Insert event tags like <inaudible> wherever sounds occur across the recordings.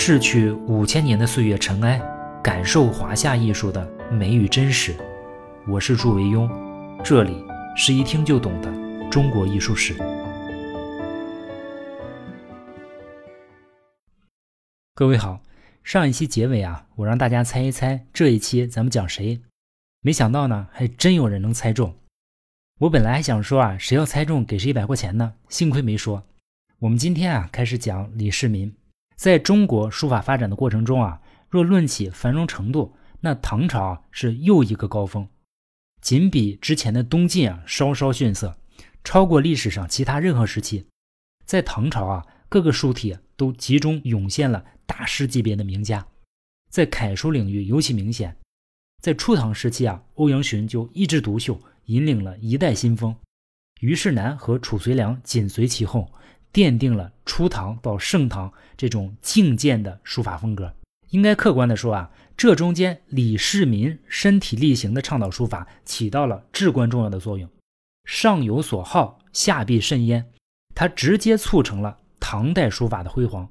逝去五千年的岁月尘埃，感受华夏艺术的美与真实。我是祝维庸，这里是一听就懂的中国艺术史。各位好，上一期结尾啊，我让大家猜一猜这一期咱们讲谁，没想到呢，还真有人能猜中。我本来还想说啊，谁要猜中给谁一百块钱呢，幸亏没说。我们今天啊，开始讲李世民。在中国书法发展的过程中啊，若论起繁荣程度，那唐朝啊是又一个高峰，仅比之前的东晋啊稍稍逊色，超过历史上其他任何时期。在唐朝啊，各个书体都集中涌现了大师级别的名家，在楷书领域尤其明显。在初唐时期啊，欧阳询就一枝独秀，引领了一代新风，虞世南和褚遂良紧随其后。奠定了初唐到盛唐这种境界的书法风格。应该客观的说啊，这中间李世民身体力行的倡导书法起到了至关重要的作用。上有所好，下必甚焉，他直接促成了唐代书法的辉煌。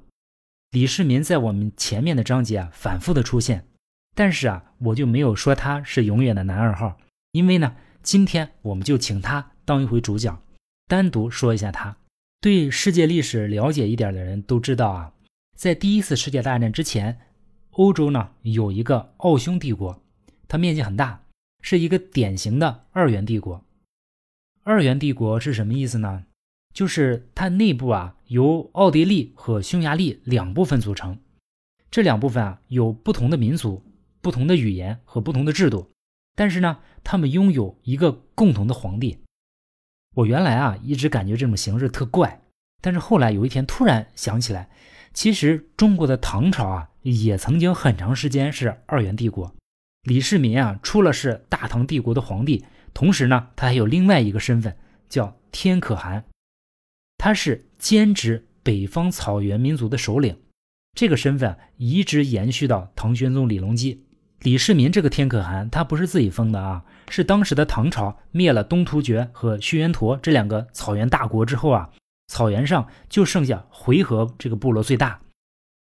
李世民在我们前面的章节啊反复的出现，但是啊我就没有说他是永远的男二号，因为呢今天我们就请他当一回主角，单独说一下他。对世界历史了解一点的人都知道啊，在第一次世界大战之前，欧洲呢有一个奥匈帝国，它面积很大，是一个典型的二元帝国。二元帝国是什么意思呢？就是它内部啊由奥地利和匈牙利两部分组成，这两部分啊有不同的民族、不同的语言和不同的制度，但是呢，他们拥有一个共同的皇帝。我原来啊一直感觉这种形式特怪，但是后来有一天突然想起来，其实中国的唐朝啊也曾经很长时间是二元帝国。李世民啊除了是大唐帝国的皇帝，同时呢他还有另外一个身份叫天可汗，他是兼职北方草原民族的首领。这个身份一直延续到唐玄宗李隆基。李世民这个天可汗，他不是自己封的啊，是当时的唐朝灭了东突厥和薛延陀这两个草原大国之后啊，草原上就剩下回纥这个部落最大。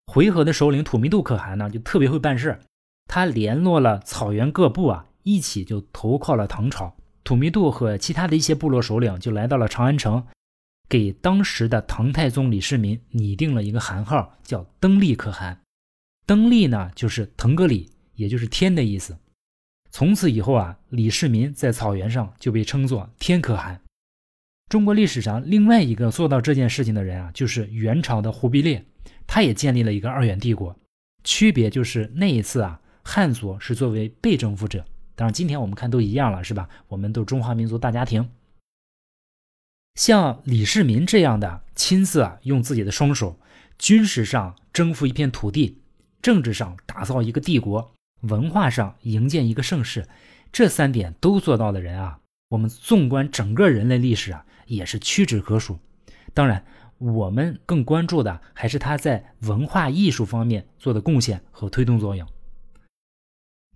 回纥的首领土密度可汗呢，就特别会办事，他联络了草原各部啊，一起就投靠了唐朝。土密度和其他的一些部落首领就来到了长安城，给当时的唐太宗李世民拟定了一个汗号，叫登利可汗。登利呢，就是腾格里。也就是天的意思。从此以后啊，李世民在草原上就被称作天可汗。中国历史上另外一个做到这件事情的人啊，就是元朝的忽必烈，他也建立了一个二元帝国。区别就是那一次啊，汉族是作为被征服者，当然今天我们看都一样了，是吧？我们都中华民族大家庭。像李世民这样的亲自啊，用自己的双手，军事上征服一片土地，政治上打造一个帝国。文化上营建一个盛世，这三点都做到的人啊，我们纵观整个人类历史啊，也是屈指可数。当然，我们更关注的还是他在文化艺术方面做的贡献和推动作用。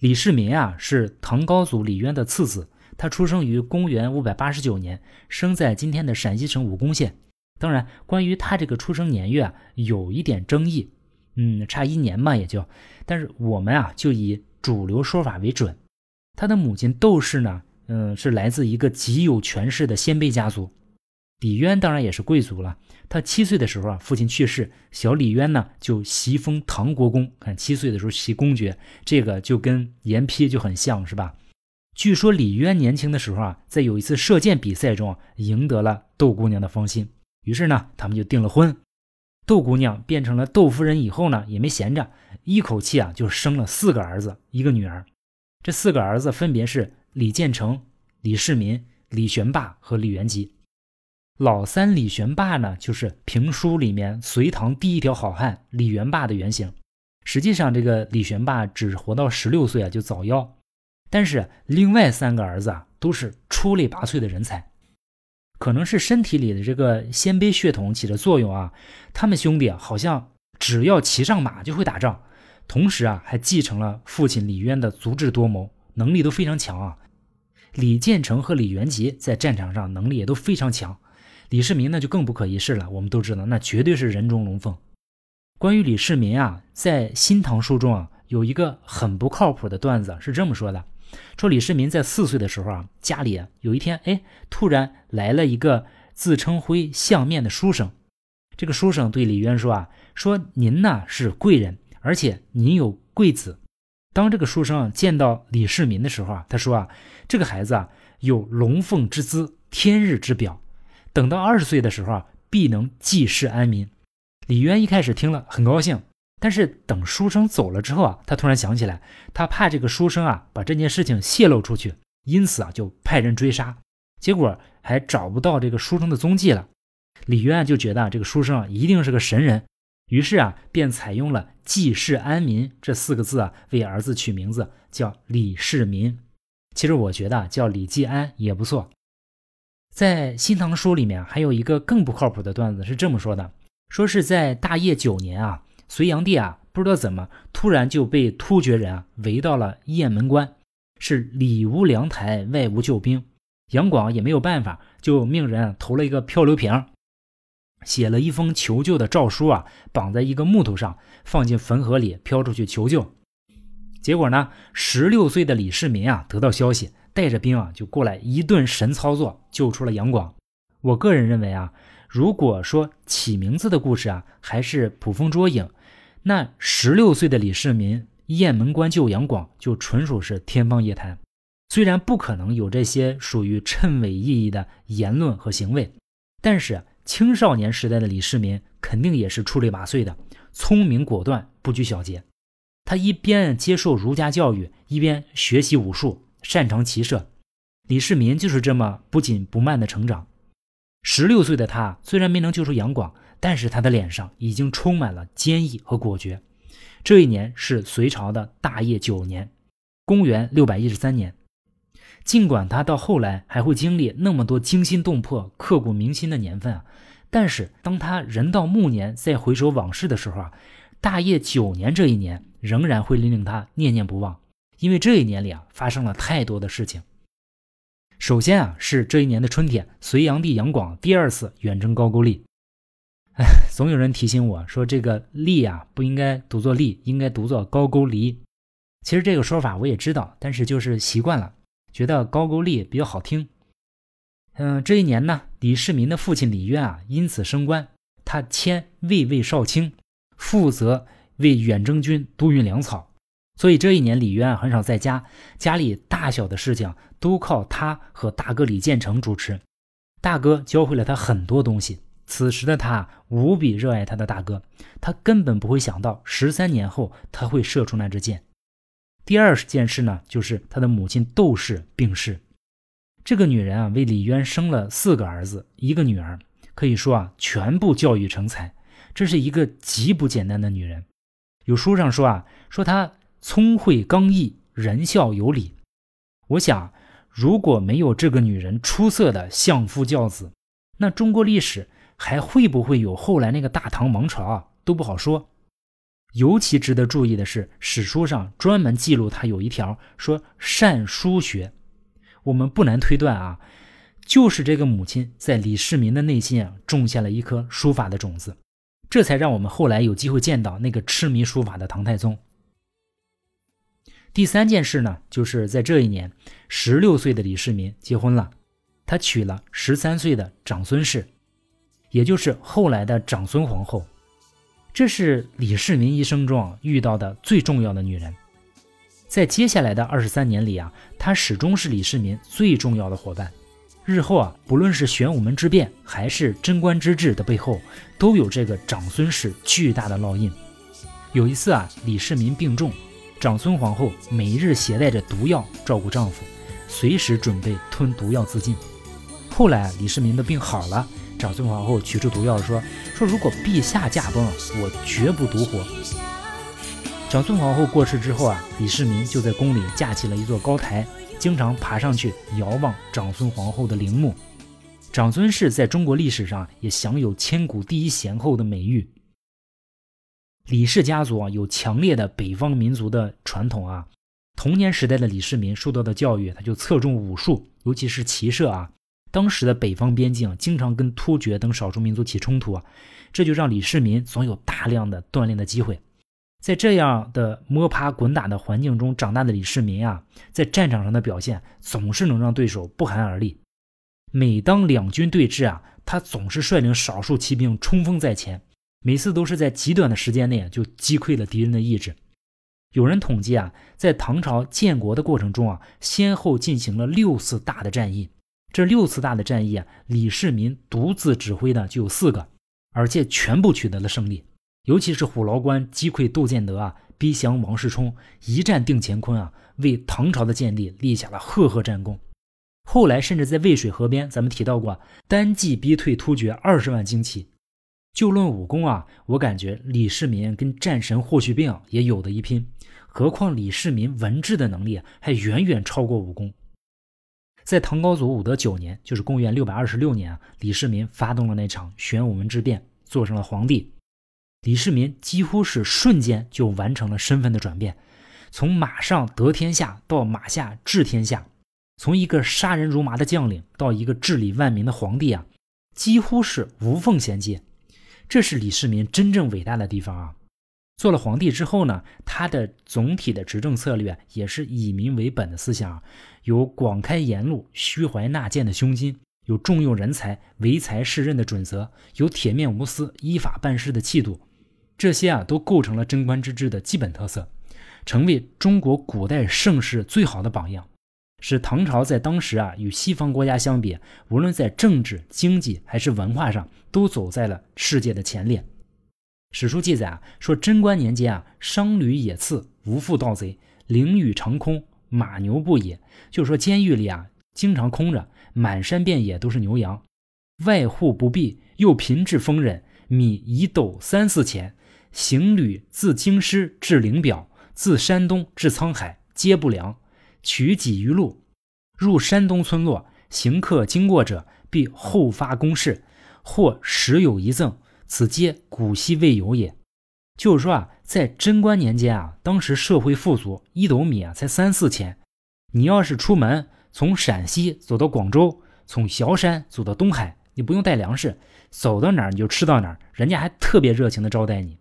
李世民啊，是唐高祖李渊的次子，他出生于公元五百八十九年，生在今天的陕西省武功县。当然，关于他这个出生年月啊，有一点争议。嗯，差一年嘛，也就，但是我们啊，就以主流说法为准。他的母亲窦氏呢，嗯，是来自一个极有权势的鲜卑家族。李渊当然也是贵族了。他七岁的时候啊，父亲去世，小李渊呢就袭封唐国公。看七岁的时候袭公爵，这个就跟严丕就很像是吧？据说李渊年轻的时候啊，在有一次射箭比赛中赢得了窦姑娘的芳心，于是呢，他们就订了婚。窦姑娘变成了窦夫人以后呢，也没闲着，一口气啊就生了四个儿子，一个女儿。这四个儿子分别是李建成、李世民、李玄霸和李元吉。老三李玄霸呢，就是评书里面隋唐第一条好汉李元霸的原型。实际上，这个李玄霸只活到十六岁啊就早夭。但是另外三个儿子啊，都是出类拔萃的人才。可能是身体里的这个鲜卑血统起着作用啊，他们兄弟，好像只要骑上马就会打仗，同时啊，还继承了父亲李渊的足智多谋，能力都非常强啊。李建成和李元吉在战场上能力也都非常强，李世民那就更不可一世了。我们都知道，那绝对是人中龙凤。关于李世民啊，在《新唐书》中啊，有一个很不靠谱的段子，是这么说的：说李世民在四岁的时候啊，家里啊有一天，哎，突然来了一个自称灰相面的书生。这个书生对李渊说啊：“说您呢是贵人，而且您有贵子。”当这个书生见到李世民的时候啊，他说啊：“这个孩子啊，有龙凤之姿，天日之表。等到二十岁的时候啊，必能济世安民。”李渊一开始听了很高兴，但是等书生走了之后啊，他突然想起来，他怕这个书生啊把这件事情泄露出去，因此啊就派人追杀，结果还找不到这个书生的踪迹了。李渊就觉得这个书生啊一定是个神人，于是啊便采用了“济世安民”这四个字啊为儿子取名字，叫李世民。其实我觉得叫李继安也不错。在《新唐书》里面还有一个更不靠谱的段子，是这么说的。说是在大业九年啊，隋炀帝啊，不知道怎么突然就被突厥人啊围到了雁门关，是里无粮台，外无救兵，杨广也没有办法，就命人投了一个漂流瓶，写了一封求救的诏书啊，绑在一个木头上，放进汾河里漂出去求救。结果呢，十六岁的李世民啊得到消息，带着兵啊就过来一顿神操作，救出了杨广。我个人认为啊。如果说起名字的故事啊，还是捕风捉影，那十六岁的李世民雁门关救杨广就纯属是天方夜谭。虽然不可能有这些属于谶纬意义的言论和行为，但是青少年时代的李世民肯定也是出类拔萃的，聪明果断，不拘小节。他一边接受儒家教育，一边学习武术，擅长骑射。李世民就是这么不紧不慢的成长。十六岁的他虽然没能救出杨广，但是他的脸上已经充满了坚毅和果决。这一年是隋朝的大业九年，公元六百一十三年。尽管他到后来还会经历那么多惊心动魄、刻骨铭心的年份啊，但是当他人到暮年再回首往事的时候啊，大业九年这一年仍然会令令他念念不忘，因为这一年里啊发生了太多的事情。首先啊，是这一年的春天，隋炀帝杨广第二次远征高句丽。哎，<laughs> 总有人提醒我说，这个“丽”啊不应该读作“丽”，应该读作“高句丽”。其实这个说法我也知道，但是就是习惯了，觉得“高句丽”比较好听。嗯，这一年呢，李世民的父亲李渊啊因此升官，他迁卫尉少卿，负责为远征军督运粮草。所以这一年，李渊很少在家，家里大小的事情都靠他和大哥李建成主持。大哥教会了他很多东西。此时的他无比热爱他的大哥，他根本不会想到十三年后他会射出那支箭。第二件事呢，就是他的母亲窦氏病逝。这个女人啊，为李渊生了四个儿子，一个女儿，可以说啊，全部教育成才。这是一个极不简单的女人。有书上说啊，说她。聪慧刚毅，仁孝有礼。我想，如果没有这个女人出色的相夫教子，那中国历史还会不会有后来那个大唐王朝啊？都不好说。尤其值得注意的是，史书上专门记录他有一条说善书学。我们不难推断啊，就是这个母亲在李世民的内心啊种下了一颗书法的种子，这才让我们后来有机会见到那个痴迷书法的唐太宗。第三件事呢，就是在这一年，十六岁的李世民结婚了，他娶了十三岁的长孙氏，也就是后来的长孙皇后。这是李世民一生中遇到的最重要的女人。在接下来的二十三年里啊，她始终是李世民最重要的伙伴。日后啊，不论是玄武门之变，还是贞观之治的背后，都有这个长孙氏巨大的烙印。有一次啊，李世民病重。长孙皇后每日携带着毒药照顾丈夫，随时准备吞毒药自尽。后来李世民的病好了，长孙皇后取出毒药说：“说如果陛下驾崩，我绝不独活。”长孙皇后过世之后啊，李世民就在宫里架起了一座高台，经常爬上去遥望长孙皇后的陵墓。长孙氏在中国历史上也享有千古第一贤后的美誉。李氏家族啊，有强烈的北方民族的传统啊。童年时代的李世民受到的教育，他就侧重武术，尤其是骑射啊。当时的北方边境经常跟突厥等少数民族起冲突啊，这就让李世民总有大量的锻炼的机会。在这样的摸爬滚打的环境中长大的李世民啊，在战场上的表现总是能让对手不寒而栗。每当两军对峙啊，他总是率领少数骑兵冲锋在前，每次都是在极短的时间内就击溃了敌人的意志。有人统计啊，在唐朝建国的过程中啊，先后进行了六次大的战役。这六次大的战役啊，李世民独自指挥的就有四个，而且全部取得了胜利。尤其是虎牢关击溃窦建德啊，逼降王世充，一战定乾坤啊，为唐朝的建立立下了赫赫战功。后来甚至在渭水河边，咱们提到过，单骑逼退突厥二十万精骑。就论武功啊，我感觉李世民跟战神霍去病也有的一拼。何况李世民文治的能力还远远超过武功。在唐高祖武德九年，就是公元六百二十六年啊，李世民发动了那场玄武门之变，做成了皇帝。李世民几乎是瞬间就完成了身份的转变，从马上得天下到马下治天下，从一个杀人如麻的将领到一个治理万民的皇帝啊，几乎是无缝衔接。这是李世民真正伟大的地方啊！做了皇帝之后呢，他的总体的执政策略也是以民为本的思想，有广开言路、虚怀纳谏的胸襟，有重用人才、唯才是任的准则，有铁面无私、依法办事的气度，这些啊都构成了贞观之治的基本特色，成为中国古代盛世最好的榜样。使唐朝在当时啊与西方国家相比，无论在政治、经济还是文化上，都走在了世界的前列。史书记载啊，说贞观年间啊，商旅野次，无复盗贼，陵宇长空，马牛不野。就是说监狱里啊，经常空着，满山遍野都是牛羊，外户不闭，又贫至丰人，米一斗三四钱。行旅自京师至灵表，自山东至沧海，皆不良。取几余路，入山东村落，行客经过者，必后发公事，或时有一赠，此皆古稀未有也。就是说啊，在贞观年间啊，当时社会富足，一斗米啊才三四钱。你要是出门从陕西走到广州，从萧山走到东海，你不用带粮食，走到哪儿你就吃到哪儿，人家还特别热情的招待你。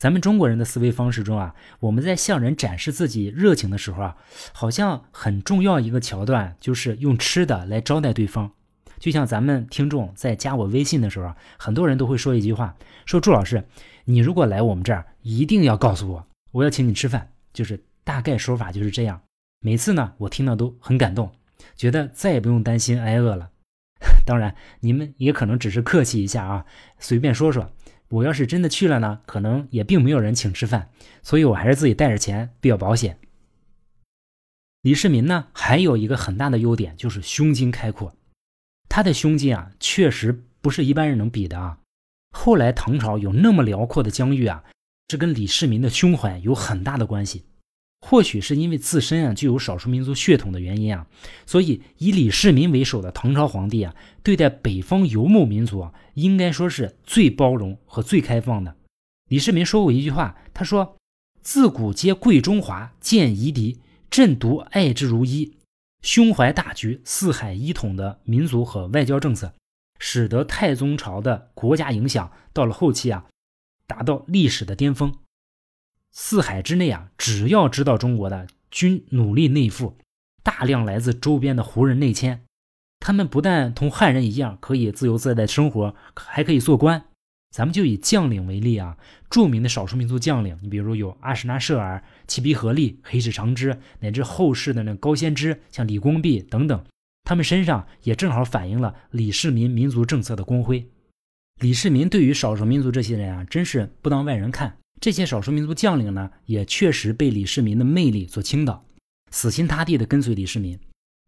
咱们中国人的思维方式中啊，我们在向人展示自己热情的时候啊，好像很重要一个桥段就是用吃的来招待对方。就像咱们听众在加我微信的时候啊，很多人都会说一句话，说朱老师，你如果来我们这儿，一定要告诉我，我要请你吃饭。就是大概说法就是这样。每次呢，我听到都很感动，觉得再也不用担心挨饿了。<laughs> 当然，你们也可能只是客气一下啊，随便说说。我要是真的去了呢，可能也并没有人请吃饭，所以我还是自己带着钱比较保险。李世民呢，还有一个很大的优点就是胸襟开阔，他的胸襟啊，确实不是一般人能比的啊。后来唐朝有那么辽阔的疆域啊，这跟李世民的胸怀有很大的关系。或许是因为自身啊具有少数民族血统的原因啊，所以以李世民为首的唐朝皇帝啊，对待北方游牧民族啊，应该说是最包容和最开放的。李世民说过一句话，他说：“自古皆贵中华，见夷狄，朕独爱之如一。”胸怀大局、四海一统的民族和外交政策，使得太宗朝的国家影响到了后期啊，达到历史的巅峰。四海之内啊，只要知道中国的，均努力内附，大量来自周边的胡人内迁。他们不但同汉人一样可以自由自在的生活，还可以做官。咱们就以将领为例啊，著名的少数民族将领，你比如有阿史那设尔、契必合力、黑史长之，乃至后世的那高仙芝，像李光弼等等，他们身上也正好反映了李世民民族政策的光辉。李世民对于少数民族这些人啊，真是不当外人看。这些少数民族将领呢，也确实被李世民的魅力所倾倒，死心塌地地跟随李世民。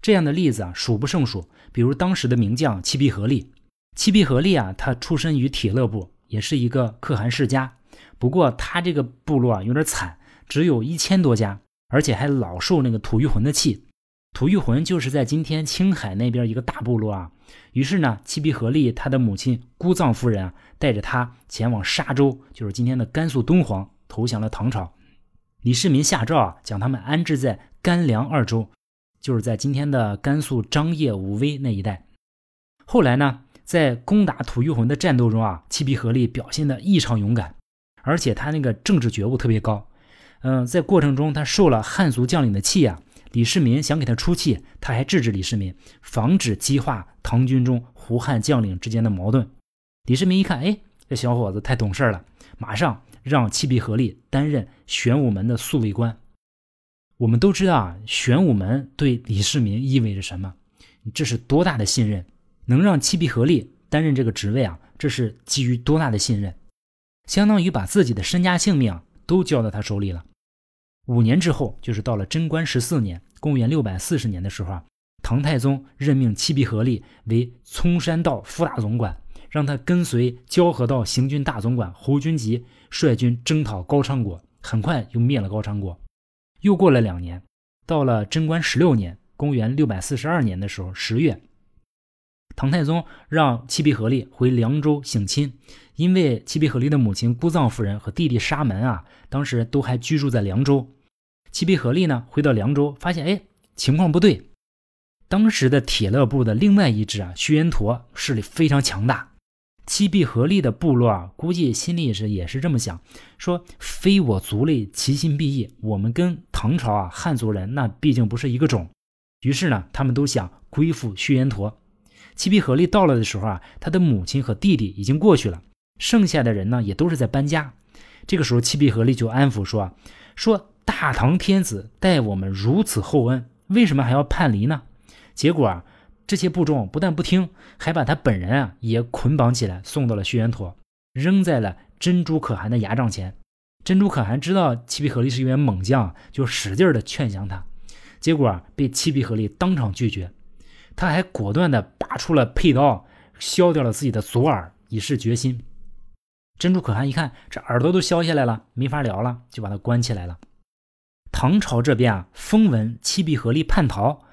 这样的例子啊，数不胜数。比如当时的名将契必合力，契必合力啊，他出身于铁勒部，也是一个可汗世家。不过他这个部落啊，有点惨，只有一千多家，而且还老受那个吐谷浑的气。吐谷浑就是在今天青海那边一个大部落啊。于是呢，七必合力他的母亲姑藏夫人啊，带着他前往沙州，就是今天的甘肃敦煌，投降了唐朝。李世民下诏啊，将他们安置在甘凉二州，就是在今天的甘肃张掖、武威那一带。后来呢，在攻打吐谷浑的战斗中啊，七必合力表现的异常勇敢，而且他那个政治觉悟特别高。嗯，在过程中他受了汉族将领的气啊，李世民想给他出气，他还制止李世民，防止激化唐军中胡汉将领之间的矛盾。李世民一看，哎，这小伙子太懂事了，马上让契必合力担任玄武门的宿卫官。我们都知道啊，玄武门对李世民意味着什么？这是多大的信任？能让契必合力担任这个职位啊，这是基于多大的信任？相当于把自己的身家性命都交到他手里了。五年之后，就是到了贞观十四年（公元六百四十年）的时候啊，唐太宗任命七必合力为葱山道副大总管，让他跟随交河道行军大总管侯君集率军征讨高昌国，很快就灭了高昌国。又过了两年，到了贞观十六年（公元六百四十二年）的时候，十月，唐太宗让七必合力回凉州省亲，因为七必合力的母亲姑藏夫人和弟弟沙门啊，当时都还居住在凉州。七必合力呢，回到凉州，发现哎，情况不对。当时的铁勒部的另外一支啊，薛延陀势力非常强大。七必合力的部落啊，估计心里是也是这么想，说非我族类，其心必异。我们跟唐朝啊汉族人那毕竟不是一个种。于是呢，他们都想归附薛延陀。七匹合力到了的时候啊，他的母亲和弟弟已经过去了，剩下的人呢也都是在搬家。这个时候，七匹合力就安抚说：“说大唐天子待我们如此厚恩，为什么还要叛离呢？”结果啊。这些部众不但不听，还把他本人啊也捆绑起来，送到了薛延陀，扔在了珍珠可汗的牙帐前。珍珠可汗知道七匹合力是一员猛将，就使劲的劝降他，结果啊被七匹合力当场拒绝。他还果断的拔出了佩刀，削掉了自己的左耳，以示决心。珍珠可汗一看这耳朵都削下来了，没法聊了，就把他关起来了。唐朝这边啊，风闻七必合力叛逃。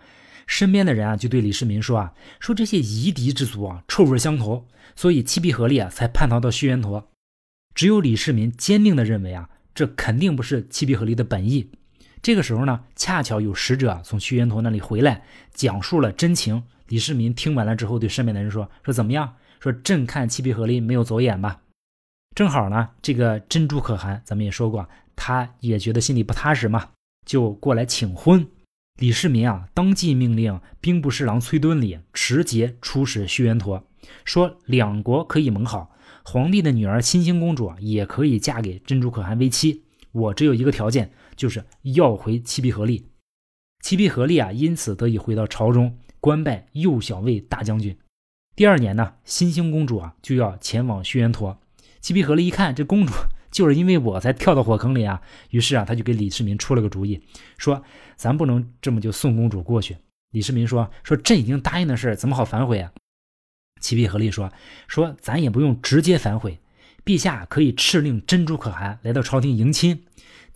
身边的人啊，就对李世民说啊，说这些夷狄之族啊，臭味相投，所以七必合力啊才叛逃到薛延陀。只有李世民坚定的认为啊，这肯定不是七必合力的本意。这个时候呢，恰巧有使者从薛延陀那里回来，讲述了真情。李世民听完了之后，对身边的人说：“说怎么样？说朕看七必合林没有走眼吧？正好呢，这个珍珠可汗，咱们也说过，他也觉得心里不踏实嘛，就过来请婚。”李世民啊，当即命令兵部侍郎崔敦礼持节出使薛延陀，说两国可以盟好，皇帝的女儿新兴公主也可以嫁给珍珠可汗为妻。我只有一个条件，就是要回七匹合力。七匹合力啊，因此得以回到朝中，官拜右小卫大将军。第二年呢，新兴公主啊就要前往薛延陀。七匹合力一看，这公主。<laughs> 就是因为我才跳到火坑里啊，于是啊，他就给李世民出了个主意，说咱不能这么就送公主过去。李世民说说朕已经答应的事，怎么好反悔啊？七匹合力说说咱也不用直接反悔，陛下可以敕令珍珠可汗来到朝廷迎亲，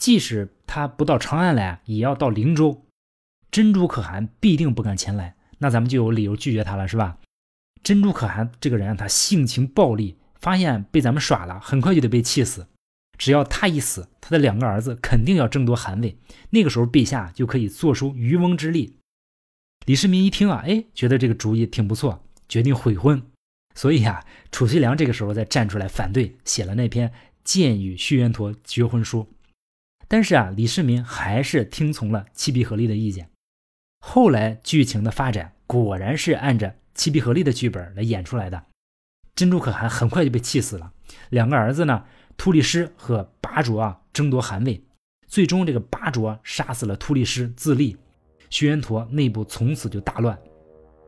即使他不到长安来，也要到灵州，珍珠可汗必定不敢前来，那咱们就有理由拒绝他了，是吧？珍珠可汗这个人他性情暴戾，发现被咱们耍了，很快就得被气死。只要他一死，他的两个儿子肯定要争夺汗位，那个时候陛下就可以做出渔翁之利。李世民一听啊，哎，觉得这个主意挺不错，决定悔婚。所以啊，褚遂良这个时候再站出来反对，写了那篇谏与薛延陀绝婚书。但是啊，李世民还是听从了七必合力的意见。后来剧情的发展果然是按着七必合力的剧本来演出来的。珍珠可汗很快就被气死了，两个儿子呢？突利师和拔卓啊争夺汗位，最终这个拔卓杀死了突利师自立，薛延陀内部从此就大乱。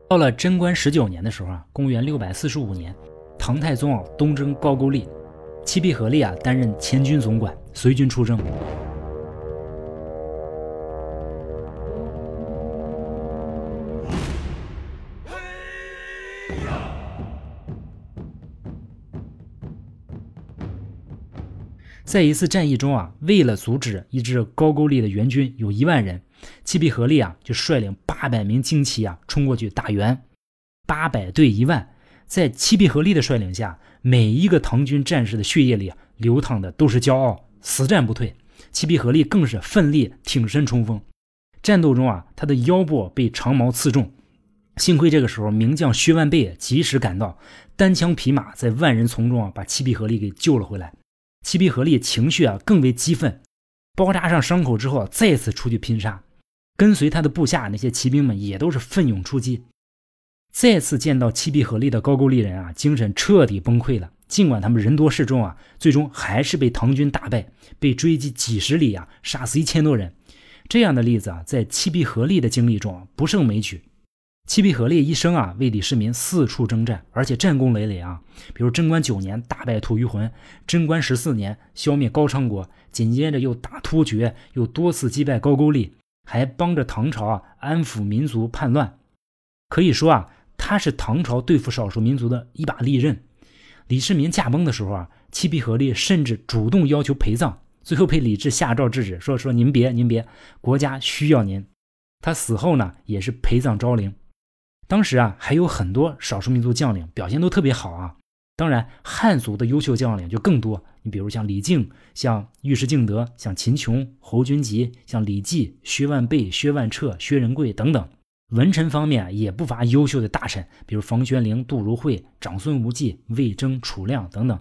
到了贞观十九年的时候啊，公元六百四十五年，唐太宗啊东征高句丽，七必合力啊担任前军总管，随军出征。在一次战役中啊，为了阻止一支高句丽的援军有一万人，七必合力啊就率领八百名精骑啊冲过去打援。八百对一万，在七必合力的率领下，每一个唐军战士的血液里啊流淌的都是骄傲，死战不退。七必合力更是奋力挺身冲锋。战斗中啊，他的腰部被长矛刺中，幸亏这个时候名将薛万倍及时赶到，单枪匹马在万人丛中啊把七必合力给救了回来。七必合力情绪啊更为激愤，包扎上伤口之后再次出去拼杀。跟随他的部下那些骑兵们也都是奋勇出击。再次见到七必合力的高句丽人啊，精神彻底崩溃了。尽管他们人多势众啊，最终还是被唐军打败，被追击几十里啊，杀死一千多人。这样的例子啊，在七必合力的经历中不胜枚举。七必合力一生啊，为李世民四处征战，而且战功累累啊。比如贞观九年大败吐谷浑，贞观十四年消灭高昌国，紧接着又打突厥，又多次击败高句丽，还帮着唐朝啊安抚民族叛乱。可以说啊，他是唐朝对付少数民族的一把利刃。李世民驾崩的时候啊，七必合力甚至主动要求陪葬，最后被李治下诏制止，说说您别您别，国家需要您。他死后呢，也是陪葬昭陵。当时啊，还有很多少数民族将领表现都特别好啊。当然，汉族的优秀将领就更多。你比如像李靖、像尉迟敬德、像秦琼、侯君集、像李绩、薛万倍、薛万彻、薛仁贵等等。文臣方面也不乏优秀的大臣，比如房玄龄、杜如晦、长孙无忌、魏征、楚亮等等。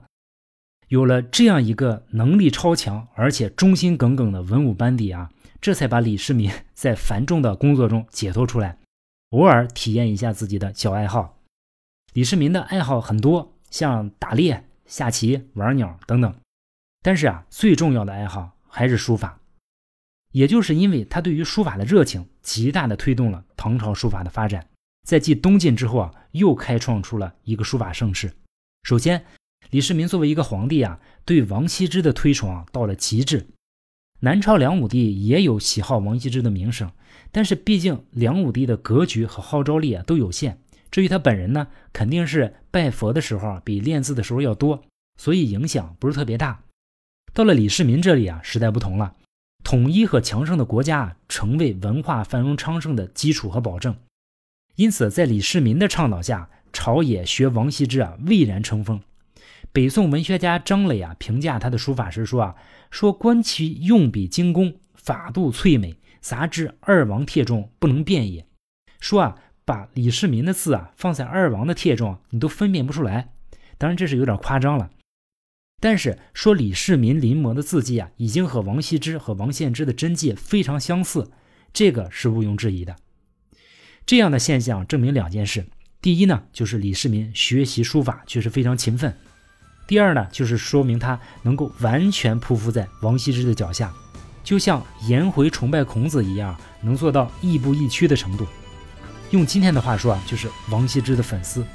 有了这样一个能力超强而且忠心耿耿的文武班底啊，这才把李世民 <laughs> 在繁重的工作中解脱出来。偶尔体验一下自己的小爱好，李世民的爱好很多，像打猎、下棋、玩鸟等等。但是啊，最重要的爱好还是书法。也就是因为他对于书法的热情，极大的推动了唐朝书法的发展。在继东晋之后啊，又开创出了一个书法盛世。首先，李世民作为一个皇帝啊，对王羲之的推崇啊到了极致。南朝梁武帝也有喜好王羲之的名声。但是毕竟梁武帝的格局和号召力啊都有限，至于他本人呢，肯定是拜佛的时候比练字的时候要多，所以影响不是特别大。到了李世民这里啊，时代不同了，统一和强盛的国家成为文化繁荣昌盛的基础和保证。因此，在李世民的倡导下，朝野学王羲之啊蔚然成风。北宋文学家张磊啊评价他的书法时说啊，说观其用笔精工，法度翠美。杂志二王帖中不能辨也。说啊，把李世民的字啊放在二王的帖中，你都分辨不出来。当然这是有点夸张了。但是说李世民临摹的字迹啊，已经和王羲之和王献之的真迹非常相似，这个是毋庸置疑的。这样的现象证明两件事：第一呢，就是李世民学习书法确实非常勤奋；第二呢，就是说明他能够完全匍匐在王羲之的脚下。就像颜回崇拜孔子一样，能做到亦步亦趋的程度。用今天的话说啊，就是王羲之的粉丝。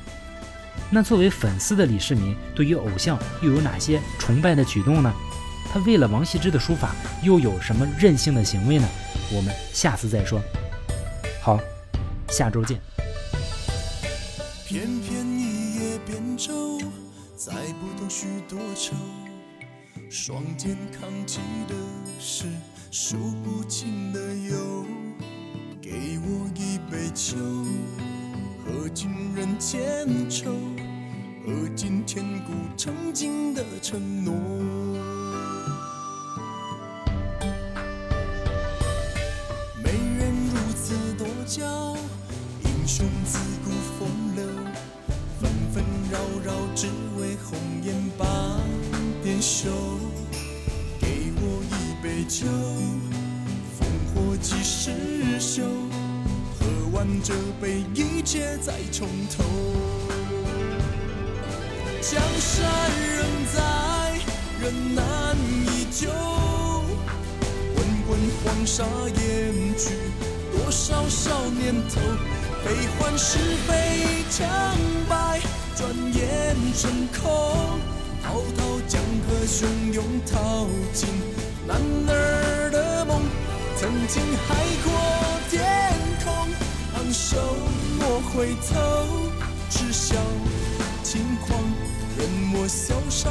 那作为粉丝的李世民，对于偶像又有哪些崇拜的举动呢？他为了王羲之的书法，又有什么任性的行为呢？我们下次再说。好，下周见。偏偏一叶扁舟，载不动许多愁。双肩扛起的是数不清的忧，给我一杯酒，喝尽人间愁，喝尽千古曾经的承诺。休？喝完这杯，一切再从头。江山仍在，人难依旧。滚滚黄沙掩去多少少年头？悲欢是非成败，转眼成空。滔滔江河汹涌，淘尽。男儿的梦，曾经海阔天空，昂首莫回头，痴笑轻狂，任我潇洒。